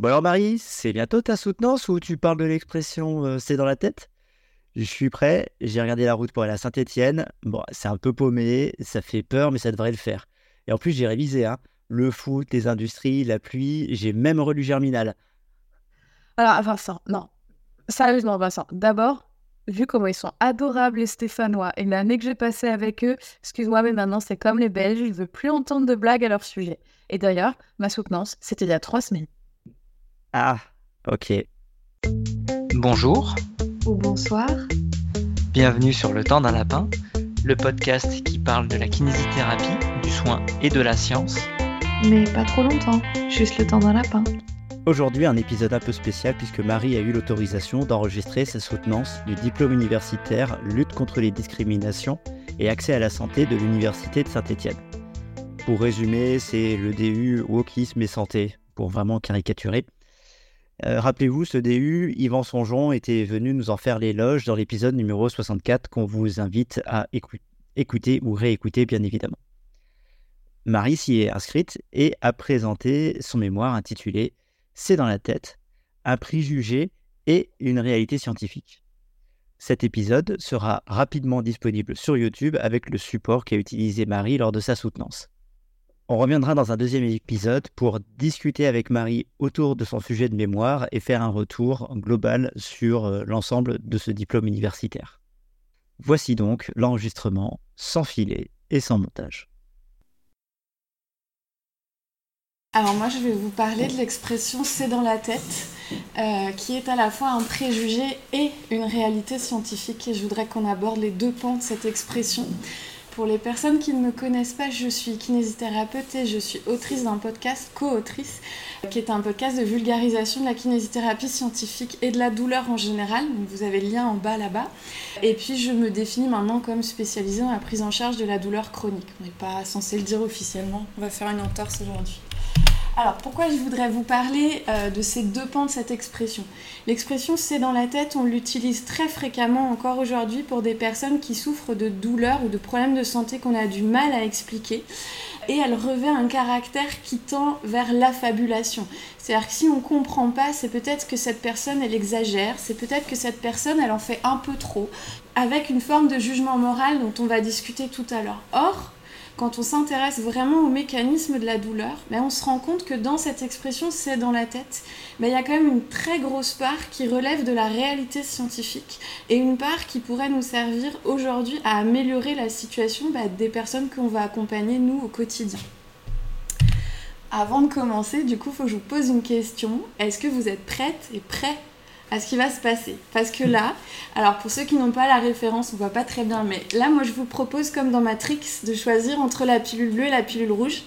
Bon alors Marie, c'est bientôt ta soutenance où tu parles de l'expression euh, c'est dans la tête? Je suis prêt, j'ai regardé la route pour aller à Saint-Étienne. Bon, c'est un peu paumé, ça fait peur, mais ça devrait le faire. Et en plus, j'ai révisé, hein. Le foot, les industries, la pluie, j'ai même relu Germinal. Alors Vincent, non. Sérieusement Vincent, d'abord, vu comment ils sont adorables les Stéphanois et l'année que j'ai passée avec eux, excuse-moi mais maintenant c'est comme les Belges, je ne veux plus entendre de blagues à leur sujet. Et d'ailleurs, ma soutenance, c'était il y a trois semaines. Ah, ok. Bonjour. Ou bonsoir. Bienvenue sur Le Temps d'un Lapin, le podcast qui parle de la kinésithérapie, du soin et de la science. Mais pas trop longtemps, juste le temps d'un lapin. Aujourd'hui, un épisode un peu spécial puisque Marie a eu l'autorisation d'enregistrer sa soutenance du diplôme universitaire Lutte contre les discriminations et accès à la santé de l'Université de Saint-Étienne. Pour résumer, c'est le DU Wokisme et Santé, pour vraiment caricaturer. Euh, rappelez-vous, ce DU, Yvan Songeon était venu nous en faire l'éloge dans l'épisode numéro 64 qu'on vous invite à écouter ou réécouter, bien évidemment. Marie s'y est inscrite et a présenté son mémoire intitulé C'est dans la tête, un préjugé et une réalité scientifique. Cet épisode sera rapidement disponible sur YouTube avec le support qu'a utilisé Marie lors de sa soutenance. On reviendra dans un deuxième épisode pour discuter avec Marie autour de son sujet de mémoire et faire un retour global sur euh, l'ensemble de ce diplôme universitaire. Voici donc l'enregistrement sans filet et sans montage. Alors moi je vais vous parler de l'expression c'est dans la tête, euh, qui est à la fois un préjugé et une réalité scientifique et je voudrais qu'on aborde les deux pans de cette expression. Pour les personnes qui ne me connaissent pas, je suis kinésithérapeute et je suis autrice d'un podcast, co-autrice, qui est un podcast de vulgarisation de la kinésithérapie scientifique et de la douleur en général. Vous avez le lien en bas là-bas. Et puis je me définis maintenant comme spécialisée dans la prise en charge de la douleur chronique. On n'est pas censé le dire officiellement. On va faire une entorse aujourd'hui. Alors pourquoi je voudrais vous parler euh, de ces deux pans de cette expression? L'expression c'est dans la tête, on l'utilise très fréquemment encore aujourd'hui pour des personnes qui souffrent de douleurs ou de problèmes de santé qu'on a du mal à expliquer. Et elle revêt un caractère qui tend vers l'affabulation. C'est-à-dire que si on ne comprend pas, c'est peut-être que cette personne, elle exagère, c'est peut-être que cette personne, elle en fait un peu trop, avec une forme de jugement moral dont on va discuter tout à l'heure. Or, quand on s'intéresse vraiment au mécanisme de la douleur, ben, on se rend compte que dans cette expression c'est dans la tête, ben, il y a quand même une très grosse part qui relève de la réalité scientifique et une part qui pourrait nous servir aujourd'hui à améliorer la situation ben, des personnes qu'on va accompagner nous au quotidien. Avant de commencer, du coup, il faut que je vous pose une question. Est-ce que vous êtes prête et prêt à ce qui va se passer. Parce que là, alors pour ceux qui n'ont pas la référence, on voit pas très bien, mais là, moi, je vous propose, comme dans Matrix, de choisir entre la pilule bleue et la pilule rouge.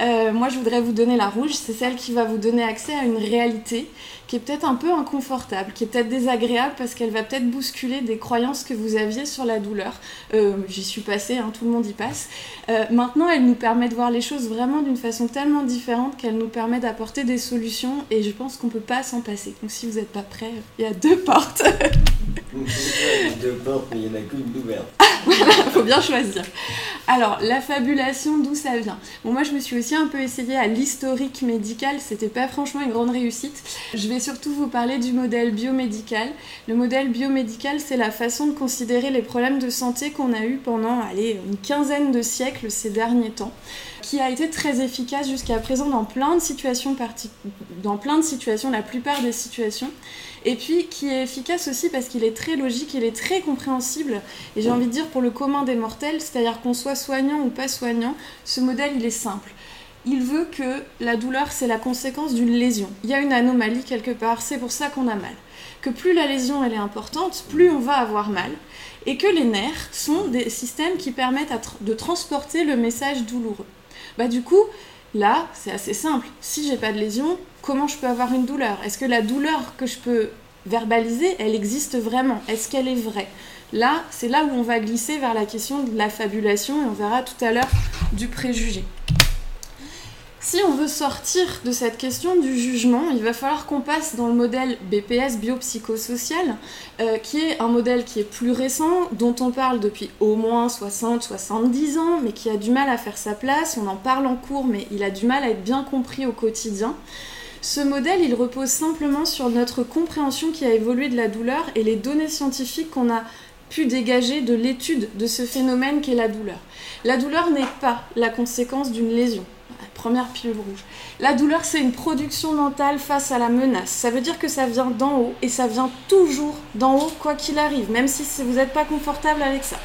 Euh, moi, je voudrais vous donner la rouge, c'est celle qui va vous donner accès à une réalité qui est peut-être un peu inconfortable, qui est peut-être désagréable parce qu'elle va peut-être bousculer des croyances que vous aviez sur la douleur. Euh, j'y suis passée, hein, tout le monde y passe. Euh, maintenant, elle nous permet de voir les choses vraiment d'une façon tellement différente qu'elle nous permet d'apporter des solutions et je pense qu'on peut pas s'en passer. Donc si vous n'êtes pas prêts, il y a deux portes. Deux portes, mais il n'y en a qu'une d'ouverte. voilà, faut bien choisir. Alors, la fabulation, d'où ça vient? Bon, moi, je me suis aussi un peu essayée à l'historique médical, c'était pas franchement une grande réussite. Je vais surtout vous parler du modèle biomédical. Le modèle biomédical, c'est la façon de considérer les problèmes de santé qu'on a eu pendant, allez, une quinzaine de siècles ces derniers temps qui a été très efficace jusqu'à présent dans plein de situations dans plein de situations, la plupart des situations, et puis qui est efficace aussi parce qu'il est très logique, il est très compréhensible, et j'ai envie de dire pour le commun des mortels, c'est-à-dire qu'on soit soignant ou pas soignant, ce modèle il est simple. Il veut que la douleur c'est la conséquence d'une lésion. Il y a une anomalie quelque part, c'est pour ça qu'on a mal. Que plus la lésion elle est importante, plus on va avoir mal, et que les nerfs sont des systèmes qui permettent de transporter le message douloureux. Bah du coup, là, c'est assez simple. Si j'ai pas de lésion, comment je peux avoir une douleur? Est-ce que la douleur que je peux verbaliser, elle existe vraiment? Est-ce qu'elle est vraie? Là, c'est là où on va glisser vers la question de la fabulation et on verra tout à l'heure du préjugé. Si on veut sortir de cette question du jugement, il va falloir qu'on passe dans le modèle BPS biopsychosocial, euh, qui est un modèle qui est plus récent, dont on parle depuis au moins 60-70 ans, mais qui a du mal à faire sa place. On en parle en cours, mais il a du mal à être bien compris au quotidien. Ce modèle, il repose simplement sur notre compréhension qui a évolué de la douleur et les données scientifiques qu'on a pu dégager de l'étude de ce phénomène qu'est la douleur. La douleur n'est pas la conséquence d'une lésion. Première pilule rouge. La douleur, c'est une production mentale face à la menace. Ça veut dire que ça vient d'en haut et ça vient toujours d'en haut, quoi qu'il arrive, même si vous n'êtes pas confortable avec ça.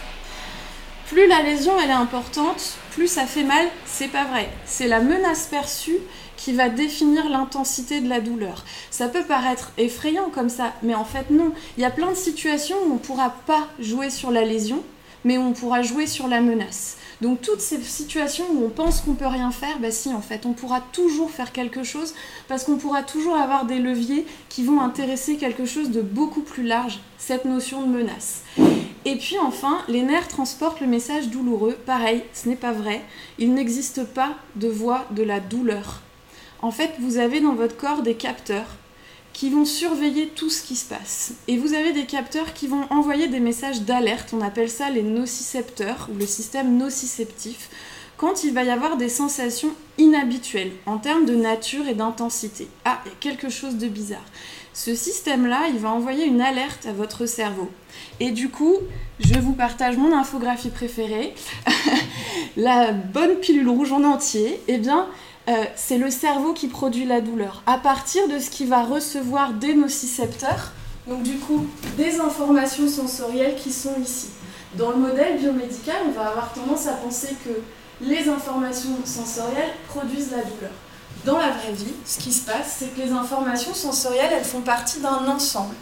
Plus la lésion elle est importante, plus ça fait mal, c'est pas vrai. C'est la menace perçue qui va définir l'intensité de la douleur. Ça peut paraître effrayant comme ça, mais en fait non. Il y a plein de situations où on ne pourra pas jouer sur la lésion, mais on pourra jouer sur la menace. Donc toutes ces situations où on pense qu'on peut rien faire, bah si en fait, on pourra toujours faire quelque chose parce qu'on pourra toujours avoir des leviers qui vont intéresser quelque chose de beaucoup plus large, cette notion de menace. Et puis enfin, les nerfs transportent le message douloureux. Pareil, ce n'est pas vrai. Il n'existe pas de voix de la douleur. En fait, vous avez dans votre corps des capteurs qui vont surveiller tout ce qui se passe. Et vous avez des capteurs qui vont envoyer des messages d'alerte, on appelle ça les nocicepteurs ou le système nociceptif, quand il va y avoir des sensations inhabituelles en termes de nature et d'intensité. Ah, il y a quelque chose de bizarre. Ce système-là, il va envoyer une alerte à votre cerveau. Et du coup, je vous partage mon infographie préférée, la bonne pilule rouge en entier. Eh bien, euh, c'est le cerveau qui produit la douleur. À partir de ce qu'il va recevoir des nocicepteurs, donc du coup des informations sensorielles qui sont ici. Dans le modèle biomédical, on va avoir tendance à penser que les informations sensorielles produisent la douleur. Dans la vraie vie, ce qui se passe, c'est que les informations sensorielles, elles font partie d'un ensemble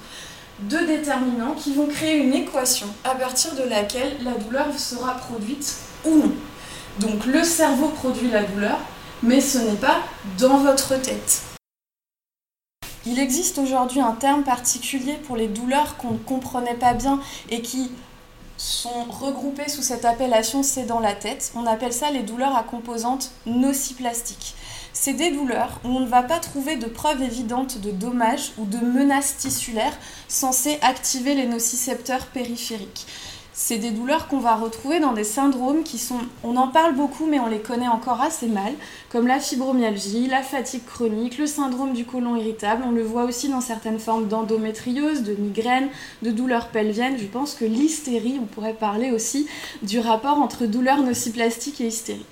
de déterminants qui vont créer une équation à partir de laquelle la douleur sera produite ou non. Donc le cerveau produit la douleur, mais ce n'est pas dans votre tête. Il existe aujourd'hui un terme particulier pour les douleurs qu'on ne comprenait pas bien et qui sont regroupées sous cette appellation c'est dans la tête. On appelle ça les douleurs à composantes nociplastiques. C'est des douleurs où on ne va pas trouver de preuves évidentes de dommages ou de menaces tissulaires censées activer les nocicepteurs périphériques c'est des douleurs qu'on va retrouver dans des syndromes qui sont, on en parle beaucoup mais on les connaît encore assez mal, comme la fibromyalgie, la fatigue chronique, le syndrome du côlon irritable. On le voit aussi dans certaines formes d'endométriose, de migraine, de douleurs pelviennes. Je pense que l'hystérie, on pourrait parler aussi du rapport entre douleur nociplastique et hystérie.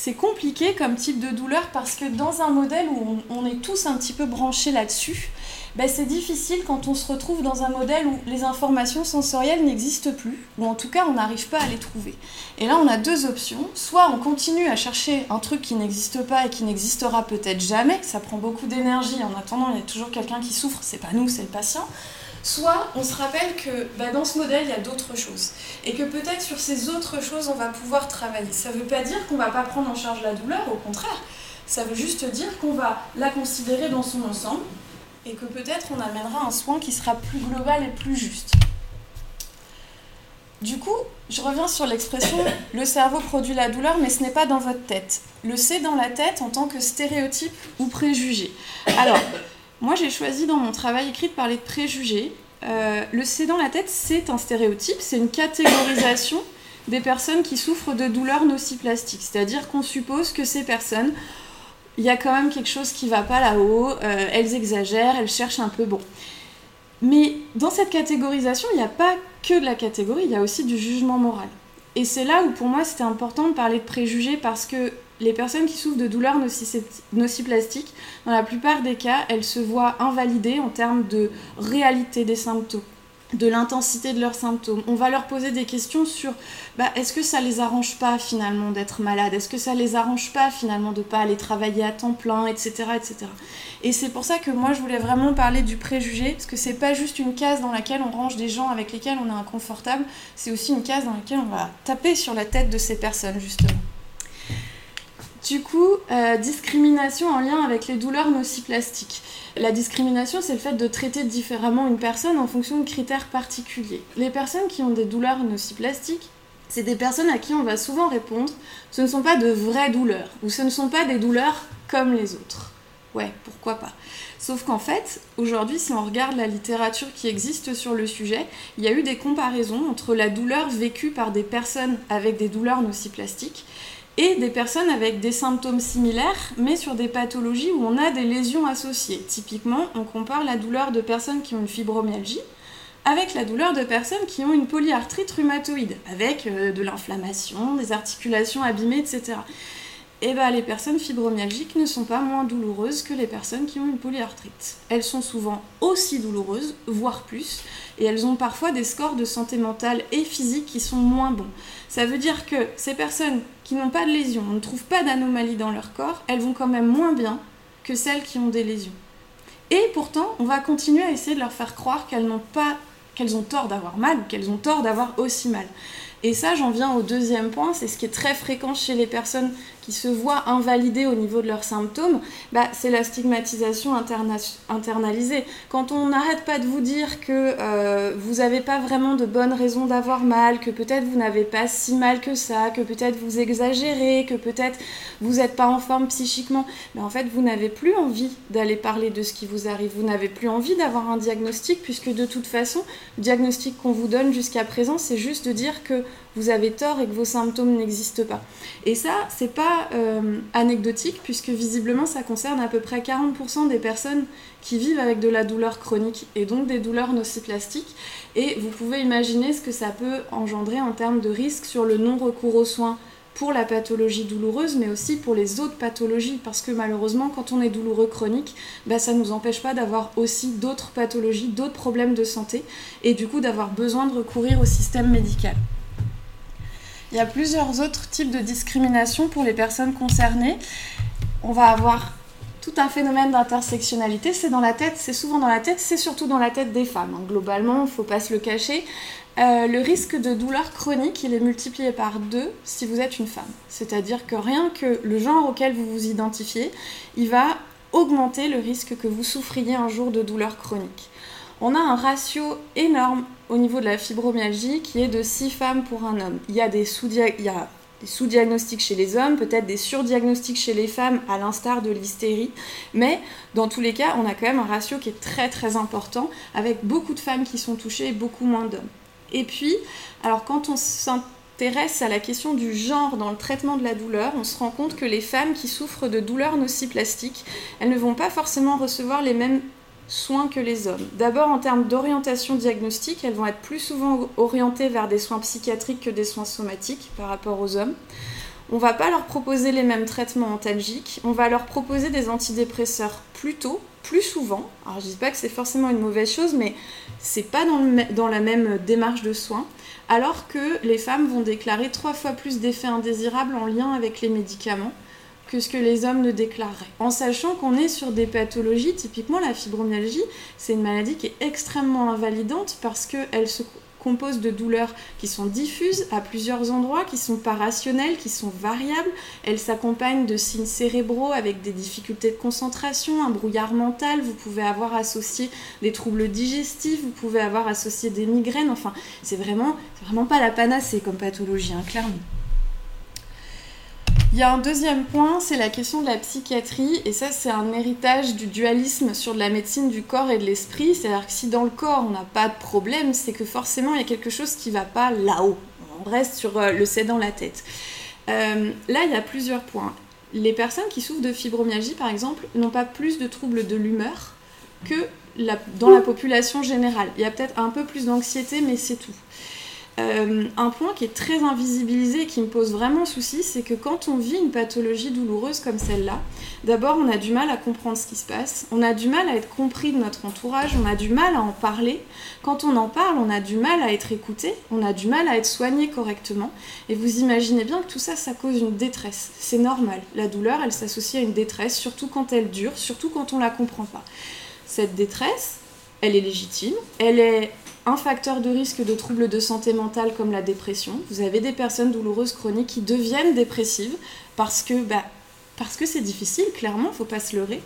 C'est compliqué comme type de douleur parce que dans un modèle où on est tous un petit peu branchés là-dessus, ben, c'est difficile quand on se retrouve dans un modèle où les informations sensorielles n'existent plus, ou en tout cas on n'arrive pas à les trouver. Et là on a deux options, soit on continue à chercher un truc qui n'existe pas et qui n'existera peut-être jamais, ça prend beaucoup d'énergie, en attendant il y a toujours quelqu'un qui souffre, c'est pas nous, c'est le patient, soit on se rappelle que ben, dans ce modèle il y a d'autres choses, et que peut-être sur ces autres choses on va pouvoir travailler. Ça ne veut pas dire qu'on va pas prendre en charge la douleur, au contraire, ça veut juste dire qu'on va la considérer dans son ensemble, et que peut-être on amènera un soin qui sera plus global et plus juste. Du coup, je reviens sur l'expression le cerveau produit la douleur, mais ce n'est pas dans votre tête. Le c'est dans la tête en tant que stéréotype ou préjugé. Alors, moi j'ai choisi dans mon travail écrit de parler de préjugés. Euh, le c'est dans la tête, c'est un stéréotype, c'est une catégorisation des personnes qui souffrent de douleurs nociplastiques. C'est-à-dire qu'on suppose que ces personnes il y a quand même quelque chose qui va pas là-haut, euh, elles exagèrent, elles cherchent un peu bon. Mais dans cette catégorisation, il n'y a pas que de la catégorie, il y a aussi du jugement moral. Et c'est là où pour moi c'était important de parler de préjugés parce que les personnes qui souffrent de douleurs nociplastiques, dans la plupart des cas, elles se voient invalidées en termes de réalité des symptômes de l'intensité de leurs symptômes. On va leur poser des questions sur bah, est-ce que ça les arrange pas finalement d'être malade Est-ce que ça les arrange pas finalement de pas aller travailler à temps plein, etc. etc. Et c'est pour ça que moi je voulais vraiment parler du préjugé, parce que c'est pas juste une case dans laquelle on range des gens avec lesquels on est inconfortable, c'est aussi une case dans laquelle on va taper sur la tête de ces personnes justement. Du coup, euh, discrimination en lien avec les douleurs nociplastiques. La discrimination, c'est le fait de traiter différemment une personne en fonction de critères particuliers. Les personnes qui ont des douleurs nociplastiques, c'est des personnes à qui on va souvent répondre ce ne sont pas de vraies douleurs, ou ce ne sont pas des douleurs comme les autres. Ouais, pourquoi pas. Sauf qu'en fait, aujourd'hui, si on regarde la littérature qui existe sur le sujet, il y a eu des comparaisons entre la douleur vécue par des personnes avec des douleurs nociplastiques et des personnes avec des symptômes similaires, mais sur des pathologies où on a des lésions associées. Typiquement, on compare la douleur de personnes qui ont une fibromyalgie avec la douleur de personnes qui ont une polyarthrite rhumatoïde, avec euh, de l'inflammation, des articulations abîmées, etc. Et bien, les personnes fibromyalgiques ne sont pas moins douloureuses que les personnes qui ont une polyarthrite. Elles sont souvent aussi douloureuses, voire plus, et elles ont parfois des scores de santé mentale et physique qui sont moins bons. Ça veut dire que ces personnes qui n'ont pas de lésions, on ne trouve pas d'anomalie dans leur corps, elles vont quand même moins bien que celles qui ont des lésions. Et pourtant, on va continuer à essayer de leur faire croire qu'elles n'ont pas qu'elles ont tort d'avoir mal qu'elles ont tort d'avoir aussi mal. Et ça, j'en viens au deuxième point, c'est ce qui est très fréquent chez les personnes qui se voient invalidées au niveau de leurs symptômes, bah, c'est la stigmatisation internalisée. Quand on n'arrête pas de vous dire que euh, vous n'avez pas vraiment de bonnes raisons d'avoir mal, que peut-être vous n'avez pas si mal que ça, que peut-être vous exagérez, que peut-être vous n'êtes pas en forme psychiquement, mais en fait vous n'avez plus envie d'aller parler de ce qui vous arrive, vous n'avez plus envie d'avoir un diagnostic puisque de toute façon, le diagnostic qu'on vous donne jusqu'à présent, c'est juste de dire que vous avez tort et que vos symptômes n'existent pas. Et ça, c'est pas euh, anecdotique puisque visiblement ça concerne à peu près 40% des personnes qui vivent avec de la douleur chronique et donc des douleurs nociplastiques. Et vous pouvez imaginer ce que ça peut engendrer en termes de risque sur le non-recours aux soins pour la pathologie douloureuse, mais aussi pour les autres pathologies, parce que malheureusement, quand on est douloureux chronique, bah, ça ne nous empêche pas d'avoir aussi d'autres pathologies, d'autres problèmes de santé, et du coup d'avoir besoin de recourir au système médical. Il y a plusieurs autres types de discrimination pour les personnes concernées. On va avoir tout un phénomène d'intersectionnalité, c'est dans la tête, c'est souvent dans la tête, c'est surtout dans la tête des femmes. Hein. Globalement, il ne faut pas se le cacher. Euh, le risque de douleur chronique, il est multiplié par deux si vous êtes une femme. C'est-à-dire que rien que le genre auquel vous vous identifiez, il va augmenter le risque que vous souffriez un jour de douleur chronique. On a un ratio énorme au niveau de la fibromyalgie qui est de 6 femmes pour un homme. Il y a des sous-diagnostics chez les hommes, peut-être des surdiagnostics chez les femmes, à l'instar de l'hystérie. Mais dans tous les cas, on a quand même un ratio qui est très très important, avec beaucoup de femmes qui sont touchées et beaucoup moins d'hommes. Et puis, alors quand on s'intéresse à la question du genre dans le traitement de la douleur, on se rend compte que les femmes qui souffrent de douleurs nociplastiques, elles ne vont pas forcément recevoir les mêmes soins que les hommes. D'abord en termes d'orientation diagnostique, elles vont être plus souvent orientées vers des soins psychiatriques que des soins somatiques par rapport aux hommes. On va pas leur proposer les mêmes traitements antalgiques, on va leur proposer des antidépresseurs plus tôt, plus souvent. Alors je dis pas que c'est forcément une mauvaise chose, mais c'est pas dans la même démarche de soins. Alors que les femmes vont déclarer trois fois plus d'effets indésirables en lien avec les médicaments que ce que les hommes ne déclareraient. En sachant qu'on est sur des pathologies, typiquement la fibromyalgie, c'est une maladie qui est extrêmement invalidante parce qu'elle se compose de douleurs qui sont diffuses à plusieurs endroits, qui sont pas rationnelles, qui sont variables. Elle s'accompagne de signes cérébraux avec des difficultés de concentration, un brouillard mental. Vous pouvez avoir associé des troubles digestifs, vous pouvez avoir associé des migraines. Enfin, c'est vraiment, vraiment pas la panacée comme pathologie, hein, clairement. Il y a un deuxième point, c'est la question de la psychiatrie, et ça c'est un héritage du dualisme sur la médecine du corps et de l'esprit, c'est-à-dire que si dans le corps on n'a pas de problème, c'est que forcément il y a quelque chose qui ne va pas là-haut, on reste sur euh, le c'est dans la tête. Euh, là il y a plusieurs points. Les personnes qui souffrent de fibromyalgie par exemple n'ont pas plus de troubles de l'humeur que dans la population générale. Il y a peut-être un peu plus d'anxiété, mais c'est tout. Euh, un point qui est très invisibilisé et qui me pose vraiment souci, c'est que quand on vit une pathologie douloureuse comme celle-là, d'abord on a du mal à comprendre ce qui se passe, on a du mal à être compris de notre entourage, on a du mal à en parler. Quand on en parle, on a du mal à être écouté, on a du mal à être soigné correctement. Et vous imaginez bien que tout ça, ça cause une détresse. C'est normal. La douleur, elle s'associe à une détresse, surtout quand elle dure, surtout quand on la comprend pas. Cette détresse, elle est légitime, elle est un facteur de risque de troubles de santé mentale comme la dépression. Vous avez des personnes douloureuses chroniques qui deviennent dépressives parce que bah, parce que c'est difficile, clairement, faut pas se leurrer.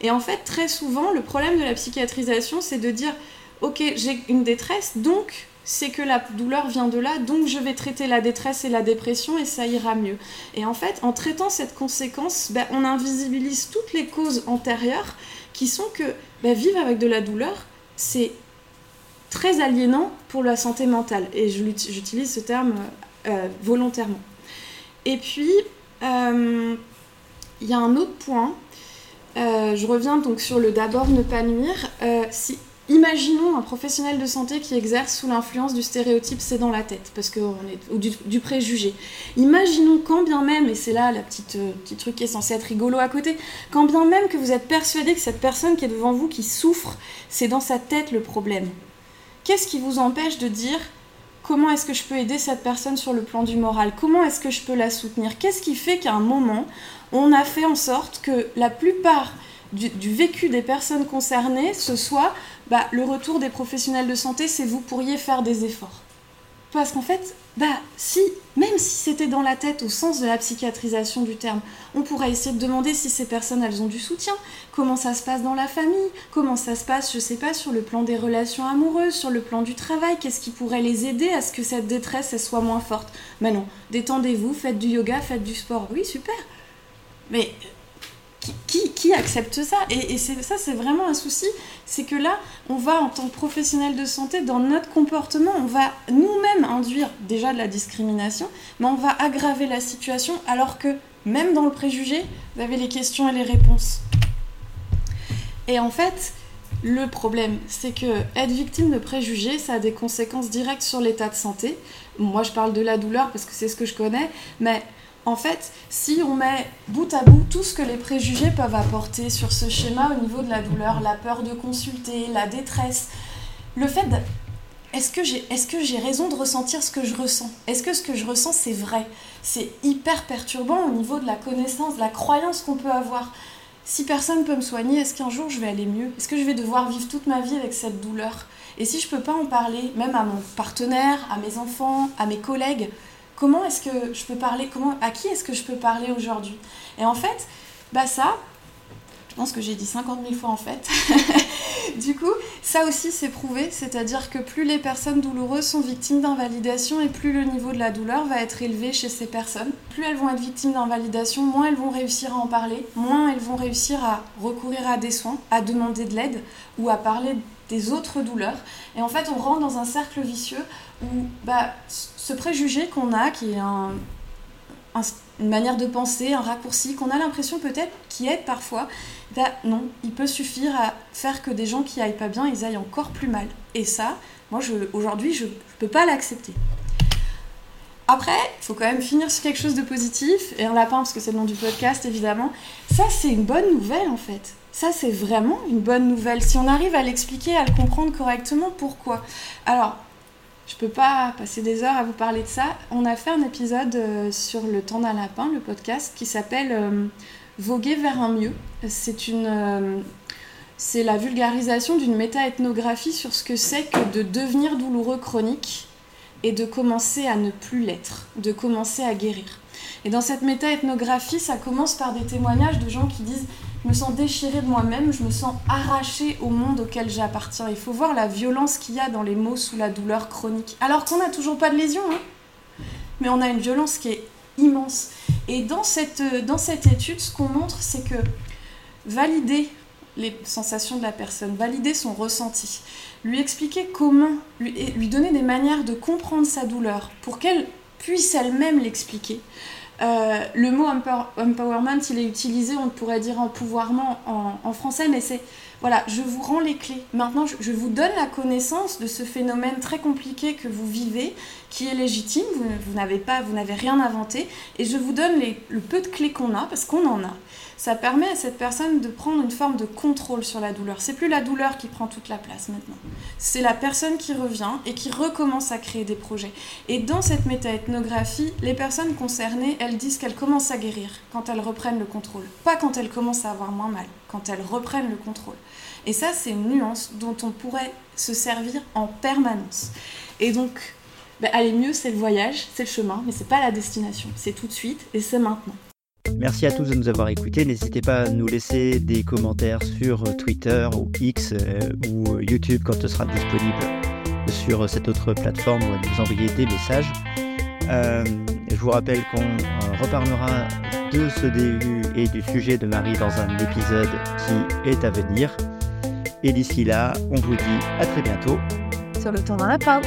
Et en fait, très souvent, le problème de la psychiatrisation, c'est de dire ok, j'ai une détresse, donc c'est que la douleur vient de là, donc je vais traiter la détresse et la dépression et ça ira mieux. Et en fait, en traitant cette conséquence, bah, on invisibilise toutes les causes antérieures qui sont que bah, vivre avec de la douleur, c'est très aliénant pour la santé mentale. Et j'utilise ce terme euh, volontairement. Et puis, Euh, Il y a un autre point. Euh, je reviens donc sur le d'abord ne pas nuire. Si, imaginons un professionnel de santé qui exerce sous l'influence du stéréotype c'est dans la tête, parce que on est, ou du, du préjugé. Imaginons quand bien même, et c'est là la petite petit truc qui est censé être rigolo à côté, quand bien même que vous êtes persuadé que cette personne qui est devant vous qui souffre, c'est dans sa tête le problème. Qu'est-ce qui vous empêche de dire comment est-ce que je peux aider cette personne sur le plan du moral? Comment est-ce que je peux la soutenir? Qu'est-ce qui fait qu'à un moment, on a fait en sorte que la plupart du, vécu des personnes concernées, ce soit bah, le retour des professionnels de santé, c'est vous pourriez faire des efforts? Parce qu'en fait, bah, si, même si c'était dans la tête au sens de la psychiatrisation du terme, on pourrait essayer de demander si ces personnes, elles ont du soutien, comment ça se passe dans la famille, comment ça se passe, je sais pas, sur le plan des relations amoureuses, sur le plan du travail, qu'est-ce qui pourrait les aider à ce que cette détresse, soit moins forte? Mais non, détendez-vous, faites du yoga, faites du sport. Oui, super. Mais qui, accepte ça Et, ça, c'est vraiment un souci. C'est que là, on va, en tant que professionnel de santé, dans notre comportement, on va nous-mêmes induire déjà de la discrimination, mais on va aggraver la situation, alors que même dans le préjugé, vous avez les questions et les réponses. Et en fait, le problème, c'est que être victime de préjugés, ça a des conséquences directes sur l'état de santé. Moi, je parle de la douleur parce que c'est ce que je connais, mais en fait, si on met bout à bout tout ce que les préjugés peuvent apporter sur ce schéma au niveau de la douleur, la peur de consulter, la détresse, le fait. Est-ce que j'ai raison de ressentir ce que je ressens? Est-ce que ce que je ressens, c'est vrai? C'est hyper perturbant au niveau de la connaissance, de la croyance qu'on peut avoir. Si personne peut me soigner, est-ce qu'un jour je vais aller mieux? Est-ce que je vais devoir vivre toute ma vie avec cette douleur? Et si je peux pas en parler, même à mon partenaire, à mes enfants, à mes collègues, comment est-ce que je peux parler comment, À qui est-ce que je peux parler aujourd'hui? Et en fait, bah ça, je pense que j'ai dit 50 000 fois en fait. du coup, ça aussi c'est prouvé, c'est-à-dire que plus les personnes douloureuses sont victimes d'invalidation et plus le niveau de la douleur va être élevé chez ces personnes. Plus elles vont être victimes d'invalidation, moins elles vont réussir à en parler, moins elles vont réussir à recourir à des soins, à demander de l'aide ou à parler des autres douleurs. Et en fait, on rentre dans un cercle vicieux où bah, ce préjugé qu'on a, qui est un, un, une manière de penser, un raccourci, qu'on a l'impression peut-être qui aide parfois, bah non, il peut suffire à faire que des gens qui aillent pas bien, ils aillent encore plus mal. Et ça, moi, aujourd'hui, je ne peux pas l'accepter. Après, il faut quand même finir sur quelque chose de positif, et un lapin, parce que c'est le nom du podcast, évidemment. Ça, c'est une bonne nouvelle, en fait. Ça, c'est vraiment une bonne nouvelle. Si on arrive à l'expliquer, à le comprendre correctement, pourquoi? Alors, je peux pas passer des heures à vous parler de ça. On a fait un épisode euh, sur le temps d'un lapin, le podcast, qui s'appelle euh, Voguer vers un mieux. C'est une. Euh, c'est la vulgarisation d'une méta-ethnographie sur ce que c'est que de devenir douloureux chronique et de commencer à ne plus l'être, de commencer à guérir. Et dans cette méta-ethnographie, ça commence par des témoignages de gens qui disent je me sens déchirée de moi-même, je me sens arrachée au monde auquel j'appartiens. Il faut voir la violence qu'il y a dans les mots sous la douleur chronique. Alors qu'on n'a toujours pas de lésion, hein mais on a une violence qui est immense. Et dans cette, dans cette étude, ce qu'on montre, c'est que valider les sensations de la personne, valider son ressenti, lui expliquer comment, lui donner des manières de comprendre sa douleur pour qu'elle puisse elle-même l'expliquer. Euh, le mot empower, empowerment, il est utilisé, on pourrait dire empouvoirment en, en français, mais c'est voilà, je vous rends les clés. Maintenant, je, vous donne la connaissance de ce phénomène très compliqué que vous vivez, qui est légitime. Vous, n'avez pas, vous n'avez rien inventé, et je vous donne le peu de clés qu'on a, parce qu'on en a. Ça permet à cette personne de prendre une forme de contrôle sur la douleur. C'est plus la douleur qui prend toute la place maintenant. C'est la personne qui revient et qui recommence à créer des projets. Et dans cette méta-ethnographie, les personnes concernées, elles disent qu'elles commencent à guérir quand elles reprennent le contrôle. Pas quand elles commencent à avoir moins mal, quand elles reprennent le contrôle. Et ça, c'est une nuance dont on pourrait se servir en permanence. Et donc, bah, aller mieux, c'est le voyage, c'est le chemin, mais c'est pas la destination. C'est tout de suite et c'est maintenant. Merci à tous de nous avoir écoutés. N'hésitez pas à nous laisser des commentaires sur Twitter ou X euh, ou YouTube quand ce sera disponible sur cette autre plateforme ou à nous envoyer des messages. Euh, je vous rappelle qu'on euh, reparlera de ce début et du sujet de Marie dans un épisode qui est à venir. Et d'ici là, on vous dit à très bientôt. Sur le temps d'un lapin.